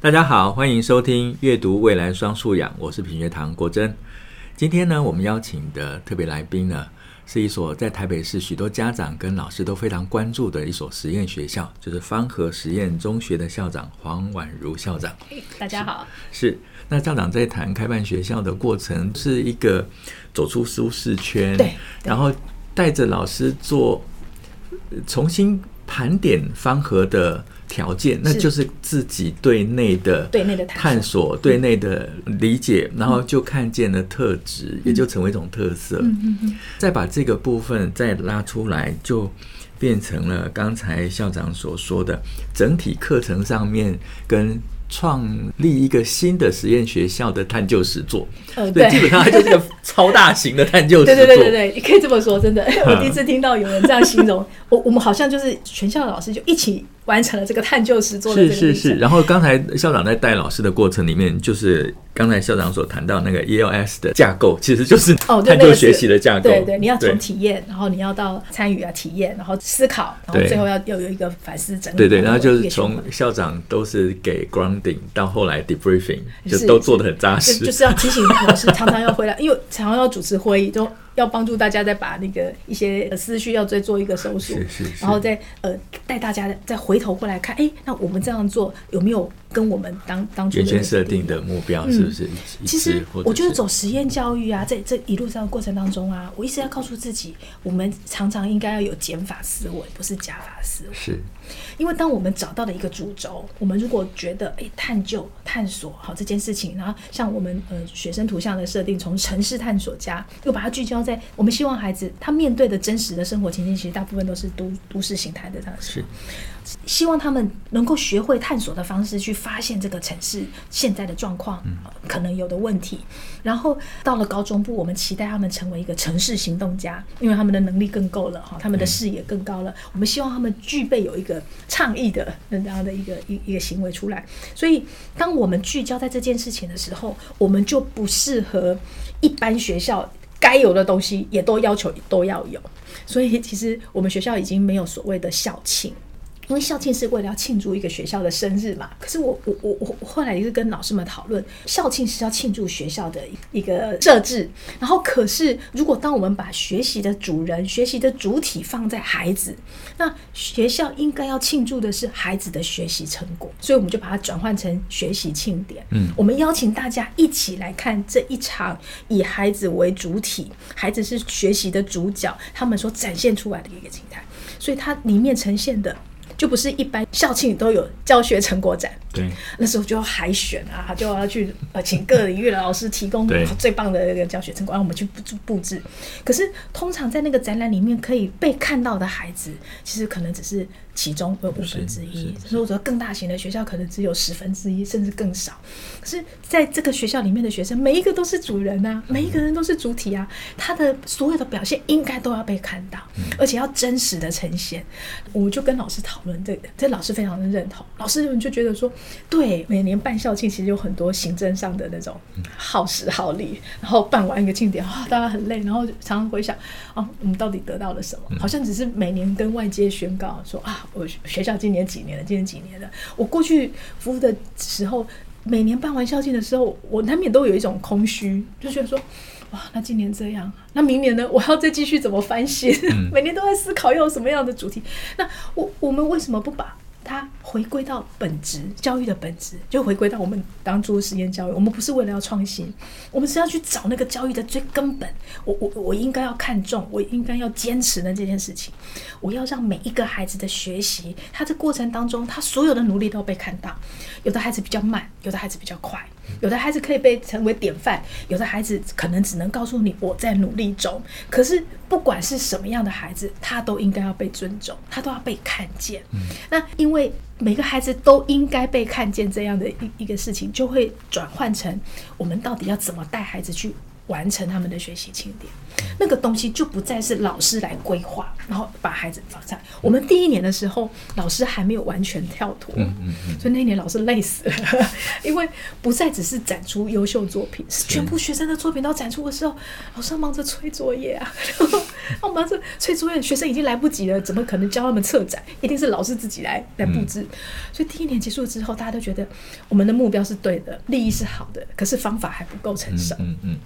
大家好，欢迎收听阅读未来双素养，我是品学堂国珍。今天呢，我们邀请的特别来宾呢，是一所在台北市许多家长跟老师都非常关注的一所实验学校，就是方和实验中学的校长黄婉如校长。大家好，是，是那校长在谈开办学校的过程，是一个走出舒适圈，对，对然后带着老师做重新盘点方和的。条件，那就是自己对内的对内的探索，对内的理解，然后就看见了特质，也就成为一种特色。再把这个部分再拉出来，就变成了刚才校长所说的整体课程上面跟。创立一个新的实验学校的探究实作，呃，对，基本上它就是个超大型的探究实作。对对对对对，你可以这么说，真的，我第一次听到有人这样形容。我我们好像就是全校的老师就一起完成了这个探究实作的。是是是。然后刚才校长在带老师的过程里面，就是刚才校长所谈到那个 ELS 的架构，其实就是探究学习的架构。对对，你要从体验，然后你要到参与啊体验，然后思考，然后最后要要有一个反思整理。对对，然后就是从校长都是给 grounding 到后来 debriefing，就都做的很扎实。就是要提醒老师 常常要回来，因为常常要主持会议都。要帮助大家再把那个一些思绪要再做一个收束，然后再呃带大家再回头过来看，哎，那我们这样做有没有跟我们当当初原先设定的目标是不是？其实我觉得走实验教育啊，在这一路上的过程当中啊，我一直要告诉自己，我们常常应该要有减法思维，不是加法思维。是，因为当我们找到了一个主轴，我们如果觉得哎探究探索好这件事情，然后像我们呃学生图像的设定，从城市探索家又把它聚焦。在我们希望孩子他面对的真实的生活情境，其实大部分都是都都市形态的这样子。是，希望他们能够学会探索的方式去发现这个城市现在的状况，可能有的问题。然后到了高中部，我们期待他们成为一个城市行动家，因为他们的能力更够了哈，他们的视野更高了。我们希望他们具备有一个倡议的那样的一个一一个行为出来。所以，当我们聚焦在这件事情的时候，我们就不适合一般学校。该有的东西也都要求都要有，所以其实我们学校已经没有所谓的校庆。因为校庆是为了要庆祝一个学校的生日嘛，可是我我我我后来也是跟老师们讨论，校庆是要庆祝学校的一个设置，然后可是如果当我们把学习的主人、学习的主体放在孩子，那学校应该要庆祝的是孩子的学习成果，所以我们就把它转换成学习庆典。嗯，我们邀请大家一起来看这一场以孩子为主体，孩子是学习的主角，他们所展现出来的一个形态，所以它里面呈现的。就不是一般校庆都有教学成果展，对，那时候就要海选啊，就要去呃请各领域的老师提供最棒的那个教学成果，让我们去布布置。可是通常在那个展览里面可以被看到的孩子，其实可能只是其中的五分之一，所以我觉得更大型的学校可能只有十分之一，甚至更少。可是在这个学校里面的学生，每一个都是主人啊，每一个人都是主体啊，他的所有的表现应该都要被看到，而且要真实的呈现。我们就跟老师讨论。对，这老师非常的认同。老师们就觉得说，对，每年办校庆其实有很多行政上的那种耗时耗力，然后办完一个庆典啊，大家很累，然后常常回想，啊，我们到底得到了什么？好像只是每年跟外界宣告说啊，我学校今年几年了，今年几年了。我过去服务的时候，每年办完校庆的时候，我难免都有一种空虚，就觉得说。哇，那今年这样，那明年呢？我要再继续怎么翻新？嗯、每年都在思考要有什么样的主题。那我我们为什么不把？它回归到本质，教育的本质就回归到我们当初实验教育。我们不是为了要创新，我们是要去找那个教育的最根本。我我我应该要看重，我应该要坚持的这件事情。我要让每一个孩子的学习，他这过程当中，他所有的努力都被看到。有的孩子比较慢，有的孩子比较快，有的孩子可以被成为典范，有的孩子可能只能告诉你我在努力中。可是不管是什么样的孩子，他都应该要被尊重，他都要被看见。嗯，那因为。因为每个孩子都应该被看见，这样的一一个事情，就会转换成我们到底要怎么带孩子去完成他们的学习庆典。那个东西就不再是老师来规划，然后把孩子放在我们第一年的时候，老师还没有完全跳脱，所以那一年老师累死了，因为不再只是展出优秀作品，是全部学生的作品都展出的时候，老师忙着催作业啊，然 后忙着催作业，学生已经来不及了，怎么可能教他们策展？一定是老师自己来来布置。所以第一年结束之后，大家都觉得我们的目标是对的，利益是好的，可是方法还不够成熟。嗯嗯。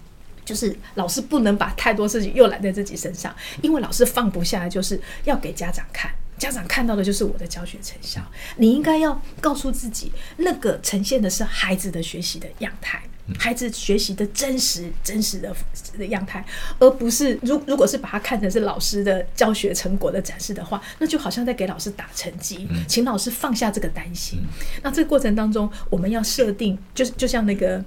就是老师不能把太多事情又揽在自己身上，因为老师放不下来，就是要给家长看，家长看到的就是我的教学成效。你应该要告诉自己，那个呈现的是孩子的学习的样态，孩子学习的真实真实的的样态，而不是如如果是把它看成是老师的教学成果的展示的话，那就好像在给老师打成绩，请老师放下这个担心。那这个过程当中，我们要设定，就是就像那个。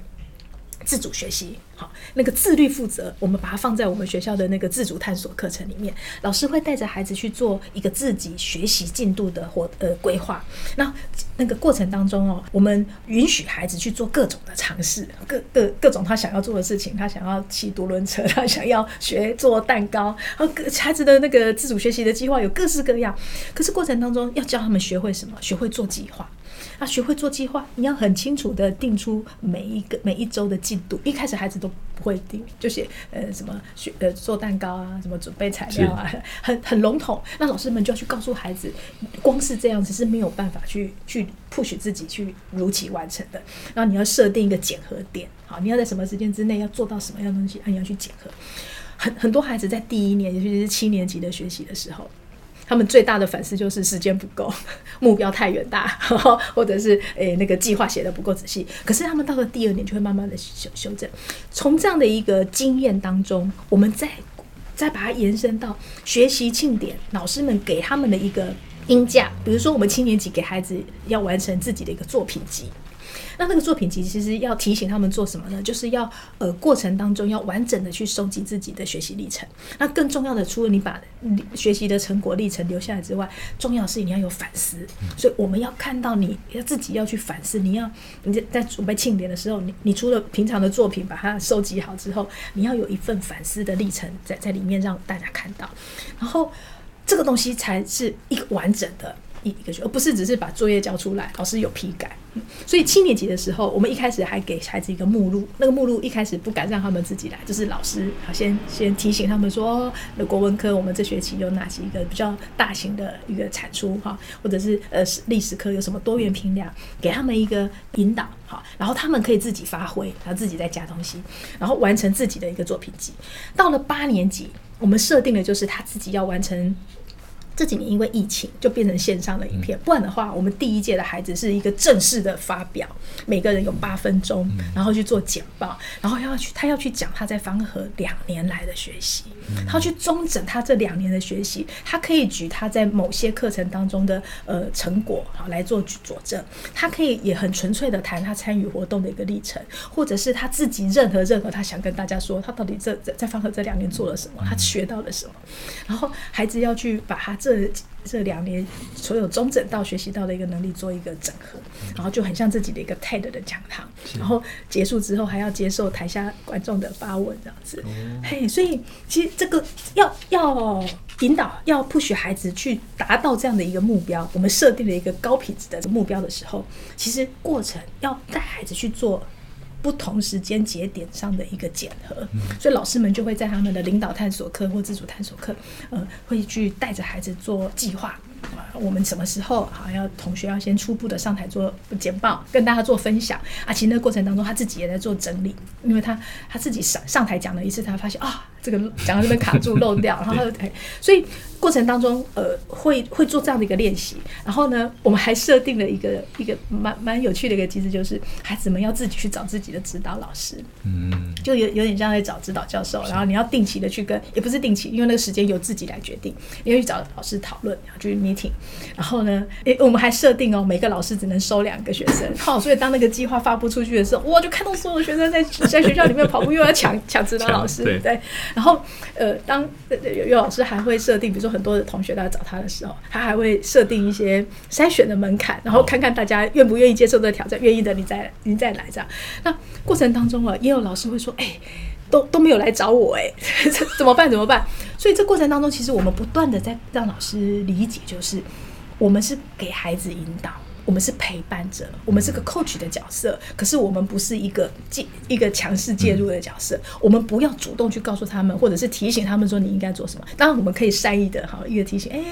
自主学习，好，那个自律负责，我们把它放在我们学校的那个自主探索课程里面。老师会带着孩子去做一个自己学习进度的活呃规划。那那个过程当中哦，我们允许孩子去做各种的尝试，各各各种他想要做的事情。他想要骑独轮车，他想要学做蛋糕。然后孩子的那个自主学习的计划有各式各样。可是过程当中要教他们学会什么？学会做计划。啊，学会做计划，你要很清楚的定出每一个每一周的进度。一开始孩子都不会定，就写呃什么学呃做蛋糕啊，什么准备材料啊，很 很笼统。那老师们就要去告诉孩子，光是这样子是没有办法去去 push 自己去如期完成的。然后你要设定一个检核点，好，你要在什么时间之内要做到什么样东西，啊，你要去检核。很很多孩子在第一年，尤其是七年级的学习的时候。他们最大的反思就是时间不够，目标太远大，或者是诶、那个计划写得不够仔细。可是他们到了第二年就会慢慢的修修正。从这样的一个经验当中，我们再再把它延伸到学习庆典，老师们给他们的一个音架，比如说我们七年级给孩子要完成自己的一个作品集。那那个作品集其实要提醒他们做什么呢？就是要呃过程当中要完整的去收集自己的学习历程。那更重要的，除了你把学习的成果历程留下来之外，重要的是你要有反思。所以我们要看到你要自己要去反思。你要你在在准备庆典的时候，你你除了平常的作品把它收集好之后，你要有一份反思的历程在在里面让大家看到。然后这个东西才是一个完整的。一个学，而不是只是把作业交出来，老师有批改。所以七年级的时候，我们一开始还给孩子一个目录，那个目录一开始不敢让他们自己来，就是老师好先先提醒他们说，那国文科我们这学期有哪几个比较大型的一个产出哈，或者是呃历史科有什么多元评量，给他们一个引导哈，然后他们可以自己发挥，然后自己再加东西，然后完成自己的一个作品集。到了八年级，我们设定的就是他自己要完成。这几年因为疫情，就变成线上的影片。不然的话，我们第一届的孩子是一个正式的发表，每个人有八分钟，然后去做简报，然后要去他要去讲他在方和两年来的学习，他要去中整他这两年的学习，他可以举他在某些课程当中的呃成果好来做佐证，他可以也很纯粹的谈他参与活动的一个历程，或者是他自己任何任何他想跟大家说他到底这在在芳和这两年做了什么，他学到了什么，然后孩子要去把他。这这两年所有中整到学习到的一个能力做一个整合，然后就很像自己的一个 TED 的讲堂，然后结束之后还要接受台下观众的发问，这样子。嘿，所以其实这个要要引导，要 push 孩子去达到这样的一个目标，我们设定了一个高品质的目标的时候，其实过程要带孩子去做。不同时间节点上的一个检核，所以老师们就会在他们的领导探索课或自主探索课，呃，会去带着孩子做计划。我们什么时候好要同学要先初步的上台做简报，跟大家做分享啊？其实那个过程当中，他自己也在做整理，因为他他自己上上台讲了一次，他发现啊。这个讲到这边卡住漏掉，然后他就哎，所以过程当中呃会会做这样的一个练习，然后呢，我们还设定了一个一个蛮蛮有趣的一个机制，就是孩子们要自己去找自己的指导老师，嗯，就有有点像在找指导教授，然后你要定期的去跟，也不是定期，因为那个时间由自己来决定，你要去找老师讨论，然后去 meeting，然后呢，诶，我们还设定哦，每个老师只能收两个学生，好，所以当那个计划发布出去的时候，哇，就看到所有学生在在学校里面跑步，又要抢抢指导老师，对。然后，呃，当有有老师还会设定，比如有很多的同学都要找他的时候，他还会设定一些筛选的门槛，然后看看大家愿不愿意接受这个挑战，愿意的你再你再来这样。那过程当中啊，也有老师会说，哎。都都没有来找我哎，怎么办？怎么办？所以这过程当中，其实我们不断的在让老师理解，就是我们是给孩子引导。我们是陪伴者，我们是个 coach 的角色，可是我们不是一个介一个强势介入的角色。我们不要主动去告诉他们，或者是提醒他们说你应该做什么。当然，我们可以善意的哈，一个提醒，哎，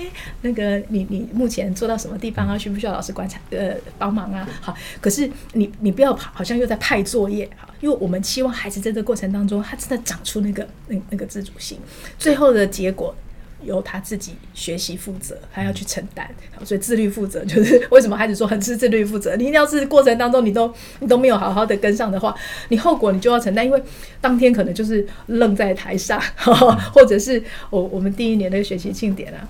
那个你你目前做到什么地方啊？需不需要老师观察呃帮忙啊？好，可是你你不要好像又在派作业哈，因为我们期望孩子在这个过程当中，他真的长出那个那那个自主性，最后的结果。由他自己学习负责，他要去承担，所以自律负责就是 为什么孩子说很是自律负责。你要是过程当中你都你都没有好好的跟上的话，你后果你就要承担，因为当天可能就是愣在台上，或者是我我们第一年的学习庆典啊。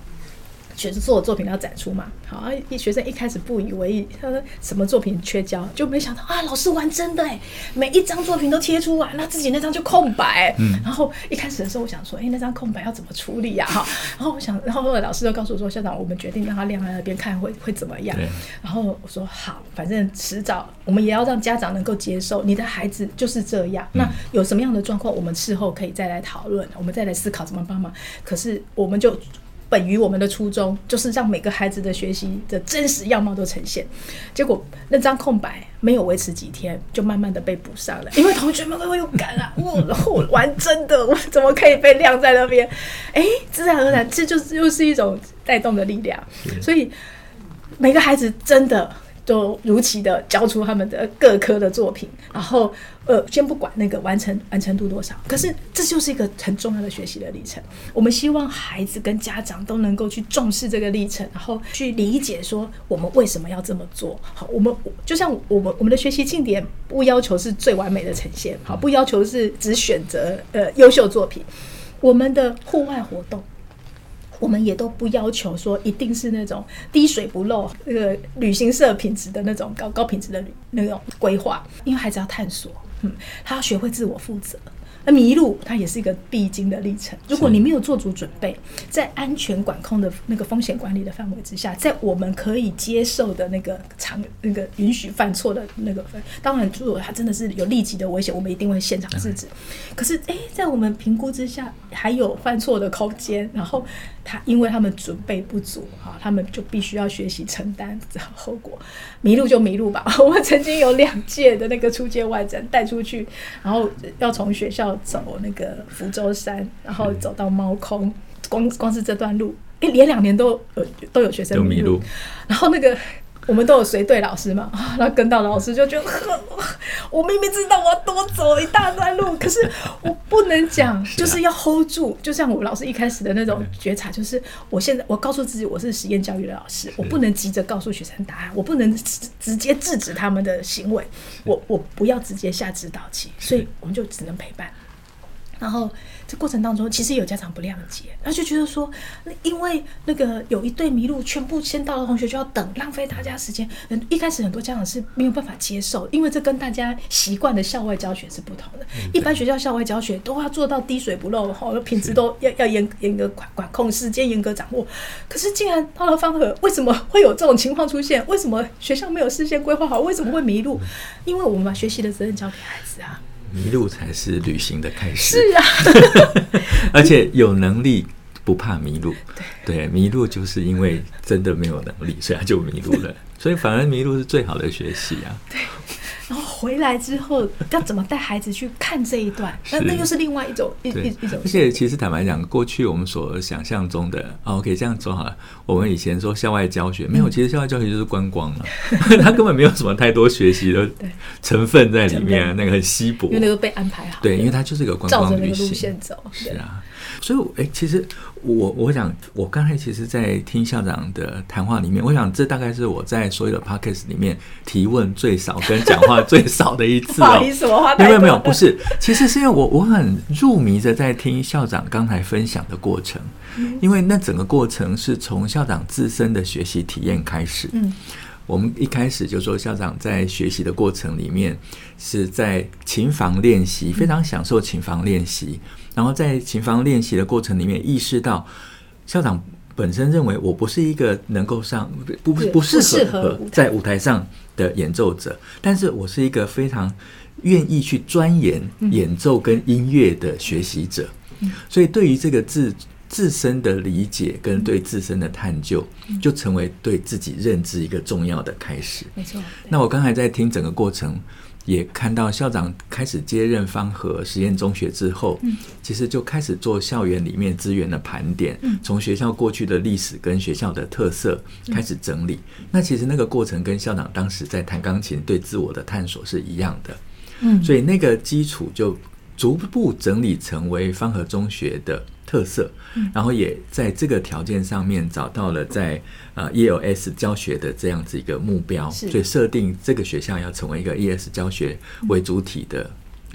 学生做的作品要展出嘛？好啊，一学生一开始不以为意，他说什么作品缺胶，就没想到啊，老师玩真的哎，每一张作品都贴出来，那自己那张就空白。嗯，然后一开始的时候，我想说，哎、欸，那张空白要怎么处理呀？哈，然后我想，然后老师就告诉我说，校长，我们决定让他晾在那边看会会怎么样？然后我说好，反正迟早我们也要让家长能够接受，你的孩子就是这样。那有什么样的状况，我们事后可以再来讨论，我们再来思考怎么帮忙。可是我们就。本于我们的初衷，就是让每个孩子的学习的真实样貌都呈现。结果那张空白没有维持几天，就慢慢的被补上了。因为同学们会有感啊，我我玩真的，我怎么可以被晾在那边？哎、自然而然，这就是又是一种带动的力量。所以每个孩子真的。都如期的交出他们的各科的作品，然后呃，先不管那个完成完成度多少，可是这就是一个很重要的学习的历程。我们希望孩子跟家长都能够去重视这个历程，然后去理解说我们为什么要这么做。好，我们就像我们我们的学习庆典不要求是最完美的呈现，好，不要求是只选择呃优秀作品，我们的户外活动。我们也都不要求说一定是那种滴水不漏，那个旅行社品质的那种高高品质的那种规划，因为孩子要探索，嗯，他要学会自我负责。那迷路，它也是一个必经的历程。如果你没有做足准备，在安全管控的那个风险管理的范围之下，在我们可以接受的那个长那个允许犯错的那个分，当然，如果他真的是有立即的危险，我们一定会现场制止。可是，诶，在我们评估之下，还有犯错的空间，然后他因为他们准备不足，啊，他们就必须要学习承担这后果。迷路就迷路吧。我们曾经有两届的那个出界外展带出去，然后要从学校。走那个福州山，然后走到猫空，光光是这段路，哎，连两年都有都有学生迷路，然后那个我们都有随队老师嘛，然后跟到老师就觉得，我明明知道我要多走一大段路，可是我不能讲，就是要 hold 住，就像我老师一开始的那种觉察，就是我现在我告诉自己我是实验教育的老师，我不能急着告诉学生答案，我不能直接制止他们的行为，我我不要直接下指导棋，所以我们就只能陪伴。然后这过程当中，其实有家长不谅解，他就觉得说，因为那个有一对迷路，全部先到的同学就要等，浪费大家时间。嗯，一开始很多家长是没有办法接受，因为这跟大家习惯的校外教学是不同的。一般学校校外教学都要做到滴水不漏，好，品质都要要严严格管管控，时间严格掌握。可是竟然到了方和，为什么会有这种情况出现？为什么学校没有事先规划好？为什么会迷路？因为我们把学习的责任交给孩子啊。迷路才是旅行的开始。是啊，而且有能力不怕迷路。对，迷路就是因为真的没有能力，所以他就迷路了。所以反而迷路是最好的学习啊。对。回来之后要怎么带孩子去看这一段？那那又是另外一种一一一种。而且其实坦白讲，过去我们所想象中的哦可以这样说好了。我们以前说校外教学没有，其实校外教学就是观光了，他根本没有什么太多学习的成分在里面，那个很稀薄，因为那个被安排好。对，因为它就是一个观光旅行。路线走。是啊。所以，哎、欸，其实我我想，我刚才其实，在听校长的谈话里面，我想这大概是我在所有的 podcast 里面提问最少、跟讲话最少的一次哦。没有没有，不是，其实是因为我我很入迷的在听校长刚才分享的过程，因为那整个过程是从校长自身的学习体验开始。嗯，我们一开始就说校长在学习的过程里面是在琴房练习，非常享受琴房练习。然后在琴房练习的过程里面，意识到校长本身认为我不是一个能够上不不不适合在舞台上的演奏者，但是我是一个非常愿意去钻研演奏跟音乐的学习者。所以对于这个自自身的理解跟对自身的探究，就成为对自己认知一个重要的开始。没错。那我刚才在听整个过程。也看到校长开始接任方和实验中学之后，嗯，其实就开始做校园里面资源的盘点，嗯，从学校过去的历史跟学校的特色开始整理。嗯，那其实那个过程跟校长当时在弹钢琴对自我的探索是一样的，嗯，所以那个基础就逐步整理成为方和中学的特色，然后也在这个条件上面找到了在呃 ELS 教学的这样子一个目标，所以设定这个学校要成为一个 ELS 教学为主体的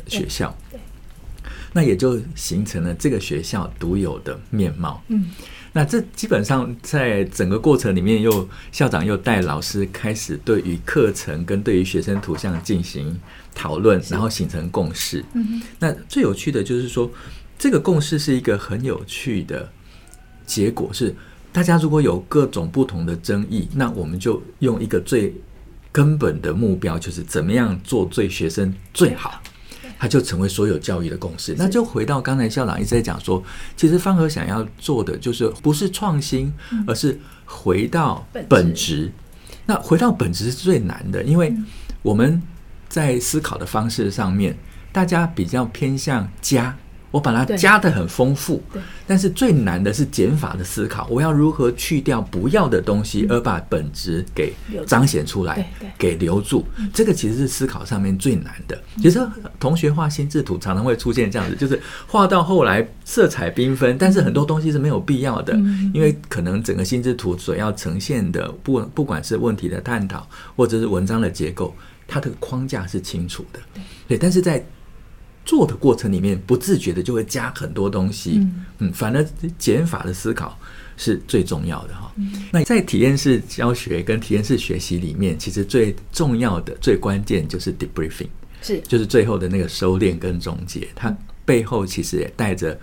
学校，那也就形成了这个学校独有的面貌。嗯，那这基本上在整个过程里面，又校长又带老师开始对于课程跟对于学生图像进行讨论，然后形成共识。嗯，那最有趣的就是说。这个共识是一个很有趣的结果，是大家如果有各种不同的争议，那我们就用一个最根本的目标，就是怎么样做对学生最好，它就成为所有教育的共识。那就回到刚才校长一直在讲说，其实方和想要做的就是不是创新，而是回到本质。那回到本质是最难的，因为我们在思考的方式上面，大家比较偏向加。我把它加的很丰富，但是最难的是减法的思考。我要如何去掉不要的东西，而把本质给彰显出来，给留住？这个其实是思考上面最难的。其实同学画心智图常常会出现这样子，就是画到后来色彩缤纷，但是很多东西是没有必要的，因为可能整个心智图所要呈现的，不不管是问题的探讨，或者是文章的结构，它的框架是清楚的。对，但是在做的过程里面，不自觉的就会加很多东西，嗯，嗯，反而减法的思考是最重要的哈。嗯，那在体验式教学跟体验式学习里面，其实最重要的、最关键就是 debriefing，是。就是最后的那个收敛跟总结，它背后其实也带着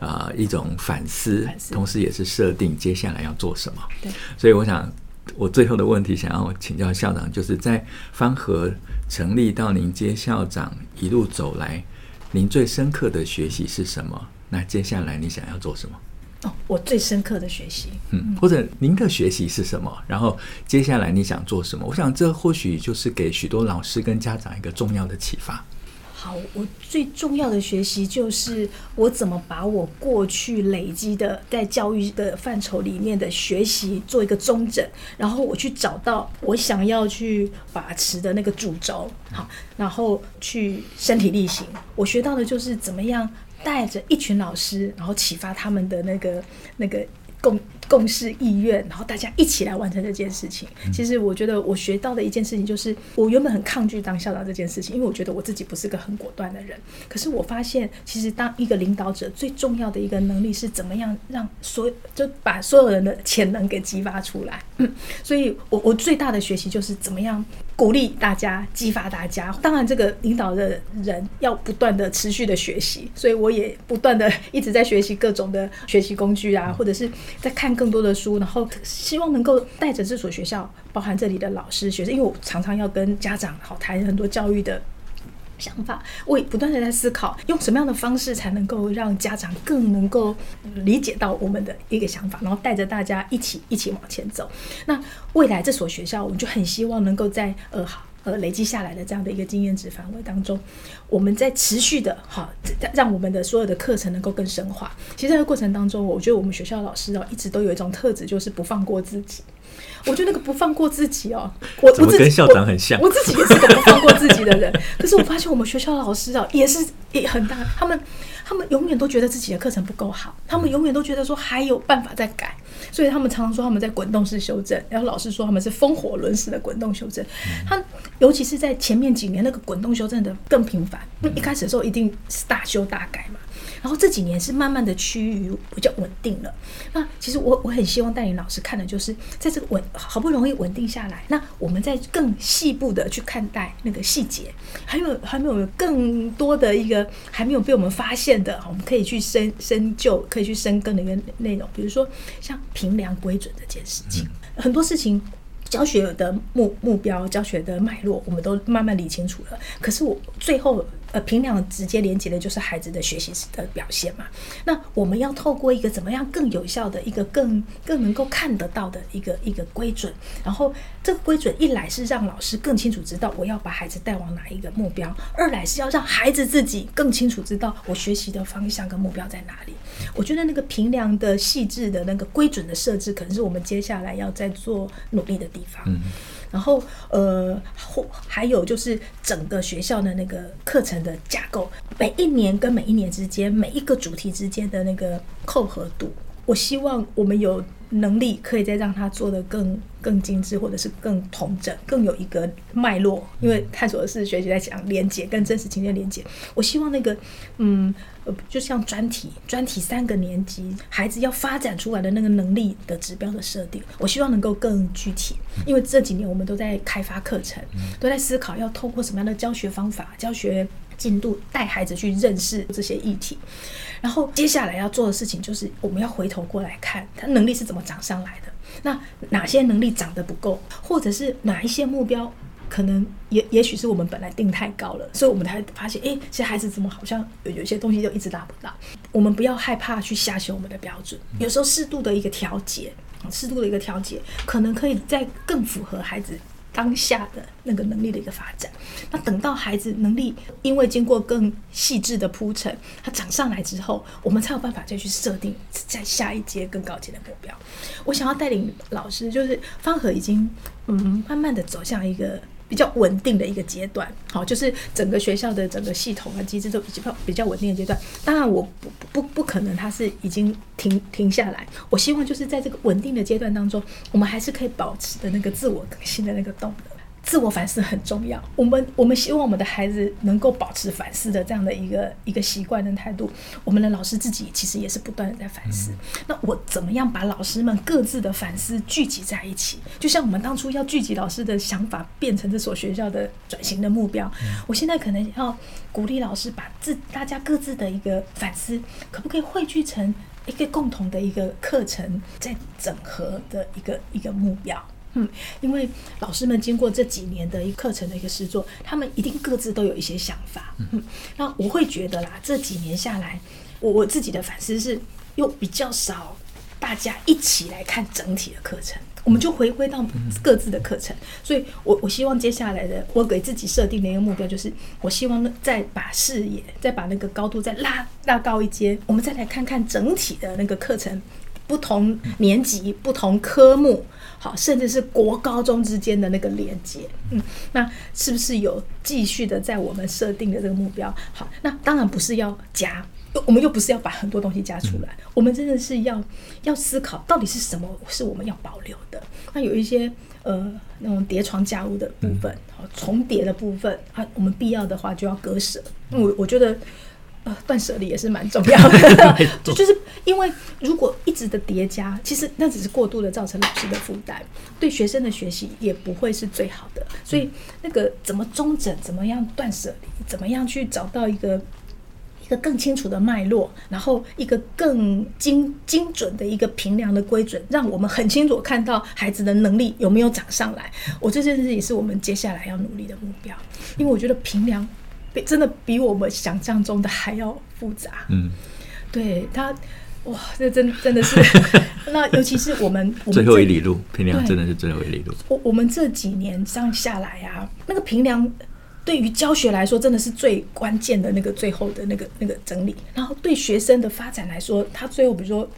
啊、呃、一种反思，反思，同时也是设定接下来要做什么。对，所以我想我最后的问题想要请教校长，就是在方和成立到您接校长一路走来。您最深刻的学习是什么？那接下来你想要做什么？哦，我最深刻的学习，嗯，或者您的学习是什么？然后接下来你想做什么？我想这或许就是给许多老师跟家长一个重要的启发。好，我最重要的学习就是我怎么把我过去累积的在教育的范畴里面的学习做一个综整，然后我去找到我想要去把持的那个主轴，好，然后去身体力行。我学到的就是怎么样带着一群老师，然后启发他们的那个那个共。共识意愿，然后大家一起来完成这件事情。其实我觉得我学到的一件事情就是，我原本很抗拒当校长这件事情，因为我觉得我自己不是个很果断的人。可是我发现，其实当一个领导者最重要的一个能力是怎么样让所就把所有人的潜能给激发出来。嗯，所以我我最大的学习就是怎么样鼓励大家、激发大家。当然，这个领导的人要不断的持续的学习，所以我也不断的一直在学习各种的学习工具啊，或者是在看。更多的书，然后希望能够带着这所学校，包含这里的老师、学生，因为我常常要跟家长好谈很多教育的想法，我也不断的在思考，用什么样的方式才能够让家长更能够理解到我们的一个想法，然后带着大家一起一起往前走。那未来这所学校，我们就很希望能够在呃好。呃，累积下来的这样的一个经验值范围当中，我们在持续的哈，让我们的所有的课程能够更深化。其实这个过程当中，我觉得我们学校老师哦，一直都有一种特质，就是不放过自己。我觉得那个不放过自己哦，我我自己跟校长很像，我，我自己也是个不放过自己的人。可是我发现我们学校老师啊，也是也很大，他们他们永远都觉得自己的课程不够好，他们永远都觉得说还有办法再改，所以他们常常说他们在滚动式修正，然后老师说他们是风火轮式的滚动修正。他尤其是在前面几年那个滚动修正的更频繁，一开始的时候一定是大修大改嘛。然后这几年是慢慢的趋于比较稳定了。那其实我我很希望带领老师看的就是，在这个稳好不容易稳定下来，那我们再更细部的去看待那个细节，还有还没有更多的一个还没有被我们发现的，我们可以去深深究，可以去深耕的一个内容，比如说像评量规准这件事情，很多事情。教学的目目标、教学的脉络，我们都慢慢理清楚了。可是我最后。呃，评量直接连接的就是孩子的学习的表现嘛。那我们要透过一个怎么样更有效的一个更更能够看得到的一个一个规准，然后这个规准一来是让老师更清楚知道我要把孩子带往哪一个目标，二来是要让孩子自己更清楚知道我学习的方向跟目标在哪里。我觉得那个评量的细致的那个规准的设置，可能是我们接下来要再做努力的地方。嗯。然后，呃，或还有就是整个学校的那个课程的架构，每一年跟每一年之间，每一个主题之间的那个扣合度，我希望我们有能力可以再让它做得更更精致，或者是更统整，更有一个脉络。因为探索的是学习在讲连接跟真实情境连接，我希望那个，嗯。就像专题，专题三个年级孩子要发展出来的那个能力的指标的设定，我希望能够更具体。因为这几年我们都在开发课程，都在思考要透过什么样的教学方法、教学进度带孩子去认识这些议题。然后接下来要做的事情就是，我们要回头过来看他能力是怎么长上来的，那哪些能力长得不够，或者是哪一些目标。可能也也许是我们本来定太高了，所以我们才发现，哎，这些孩子怎么好像有有些东西就一直达不到。我们不要害怕去下修我们的标准，有时候适度的一个调节，适度的一个调节，可能可以再更符合孩子当下的那个能力的一个发展。那等到孩子能力因为经过更细致的铺陈，他长上来之后，我们才有办法再去设定在下一阶更高阶的目标。我想要带领老师，就是方和已经嗯慢慢的走向一个。比较稳定的一个阶段，好，就是整个学校的整个系统啊机制都比较比较稳定的阶段。当然，我不不不可能它是已经停停下来。我希望就是在这个稳定的阶段当中，我们还是可以保持的那个自我更新的那个动能。自我反思很重要，我们我们希望我们的孩子能够保持反思的这样的一个一个习惯跟态度。我们的老师自己其实也是不断的在反思。那我怎么样把老师们各自的反思聚集在一起？就像我们当初要聚集老师的想法，变成这所学校的转型的目标。我现在可能要鼓励老师把自大家各自的一个反思，可不可以汇聚成一个共同的一个课程，在整合的一个一个目标。嗯，因为老师们经过这几年的一课程的一个试做，他们一定各自都有一些想法。嗯，那我会觉得啦，这几年下来，我我自己的反思是，又比较少大家一起来看整体的课程，我们就回归到各自的课程。所以我我希望接下来的，我给自己设定的一个目标就是，我希望再把视野，再把那个高度再拉拉高一阶，我们再来看看整体的那个课程。不同年级、不同科目，好，甚至是国高中之间的那个连接，嗯，那是不是有继续的在我们设定的这个目标？好，那当然不是要加，我们又不是要把很多东西加出来，我们真的是要要思考到底是什么是我们要保留的。那有一些呃那种叠床架屋的部分，好，重叠的部分啊，我们必要的话就要割舍。我我觉得。断舍离也是蛮重要的，就是因为如果一直的叠加，其实那只是过度的造成老师的负担，对学生的学习也不会是最好的。所以那个怎么中整，怎么样断舍离，怎么样去找到一个一个更清楚的脉络，然后一个更精精准的一个评量的规准，让我们很清楚看到孩子的能力有没有涨上来。我这件事也是我们接下来要努力的目标，因为我觉得评量。真的比我们想象中的还要复杂。嗯，对他，哇，这真真的是。那尤其是我们，我们最后一里路平凉真的是最后一里路。我我们这几年这样下来啊，那个平凉对于教学来说真的是最关键的那个最后的那个那个整理。然后对学生的发展来说，他最后比如说。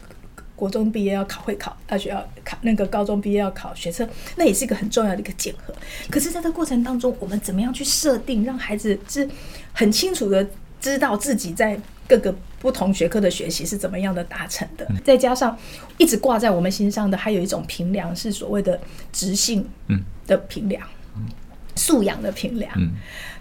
国中毕业要考会考，大学要考那个高中毕业要考学测，那也是一个很重要的一个检核。可是，在这个过程当中，我们怎么样去设定，让孩子是很清楚的知道自己在各个不同学科的学习是怎么样的达成的？再加上一直挂在我们心上的，还有一种平量，是所谓的直性的平量。素养的评量，嗯，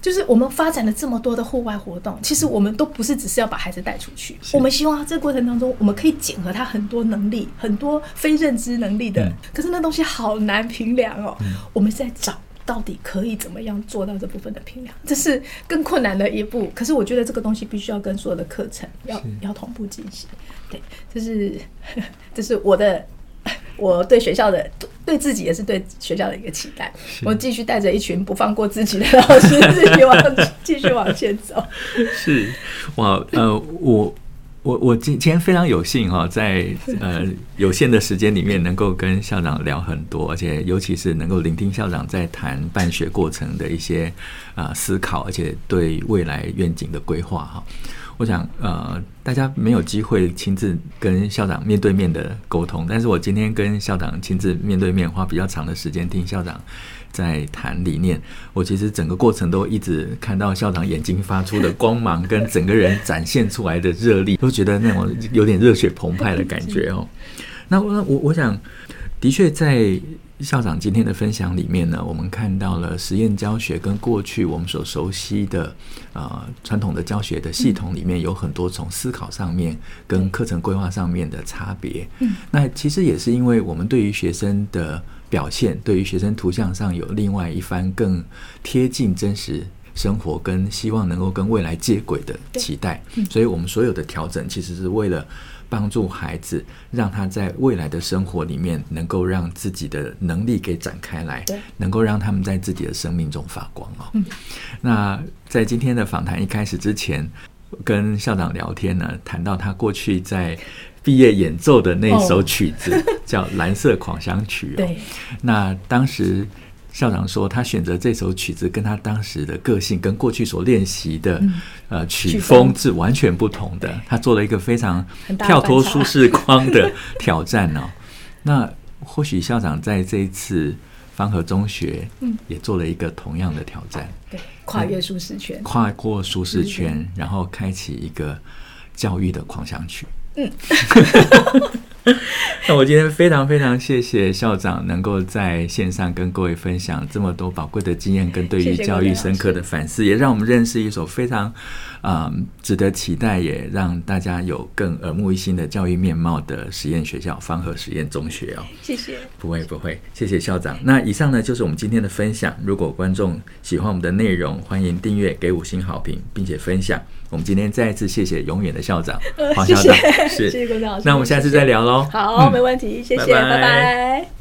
就是我们发展了这么多的户外活动，其实我们都不是只是要把孩子带出去，我们希望这个过程当中，我们可以检核他很多能力，很多非认知能力的。可是那东西好难评量哦，我们在找到底可以怎么样做到这部分的评量，这是更困难的一步。可是我觉得这个东西必须要跟所有的课程要要同步进行。对，这是 这是我的。我对学校的、对自己也是对学校的一个期待。我继续带着一群不放过自己的老师，自己往 继续往前走。是，哇，呃，我。我我今今天非常有幸哈，在呃有限的时间里面，能够跟校长聊很多，而且尤其是能够聆听校长在谈办学过程的一些啊思考，而且对未来愿景的规划哈。我想呃大家没有机会亲自跟校长面对面的沟通，但是我今天跟校长亲自面对面，花比较长的时间听校长。在谈理念，我其实整个过程都一直看到校长眼睛发出的光芒，跟整个人展现出来的热力，都觉得那种有点热血澎湃的感觉哦。那我我我想，的确在校长今天的分享里面呢，我们看到了实验教学跟过去我们所熟悉的呃传统的教学的系统里面有很多从思考上面跟课程规划上面的差别。嗯，那其实也是因为我们对于学生的。表现对于学生图像上有另外一番更贴近真实生活跟希望能够跟未来接轨的期待，所以我们所有的调整其实是为了帮助孩子，让他在未来的生活里面能够让自己的能力给展开来，能够让他们在自己的生命中发光哦。那在今天的访谈一开始之前，跟校长聊天呢，谈到他过去在。毕业演奏的那首曲子、oh. 叫《蓝色狂想曲》哦。对，那当时校长说，他选择这首曲子跟他当时的个性跟过去所练习的、嗯、呃曲风。是完全不同的。他做了一个非常跳脱舒适框的挑战哦。那或许校长在这一次方和中学嗯。也做了一个同样的挑战，对，跨越舒适圈，跨过舒适圈，然后开启一个教育的狂想曲。嗯，那我今天非常非常谢谢校长能够在线上跟各位分享这么多宝贵的经验跟对于教育深刻的反思，也让我们认识一所非常啊、嗯、值得期待，也让大家有更耳目一新的教育面貌的实验学校——方和实验中学哦。谢谢，不会不会，谢谢校长。那以上呢就是我们今天的分享。如果观众喜欢我们的内容，欢迎订阅、给五星好评，并且分享。我们今天再一次谢谢永远的校长黄校长，谢谢，谢谢郭老师。那我们下次再聊喽。好，没问题，谢谢，拜拜。拜拜。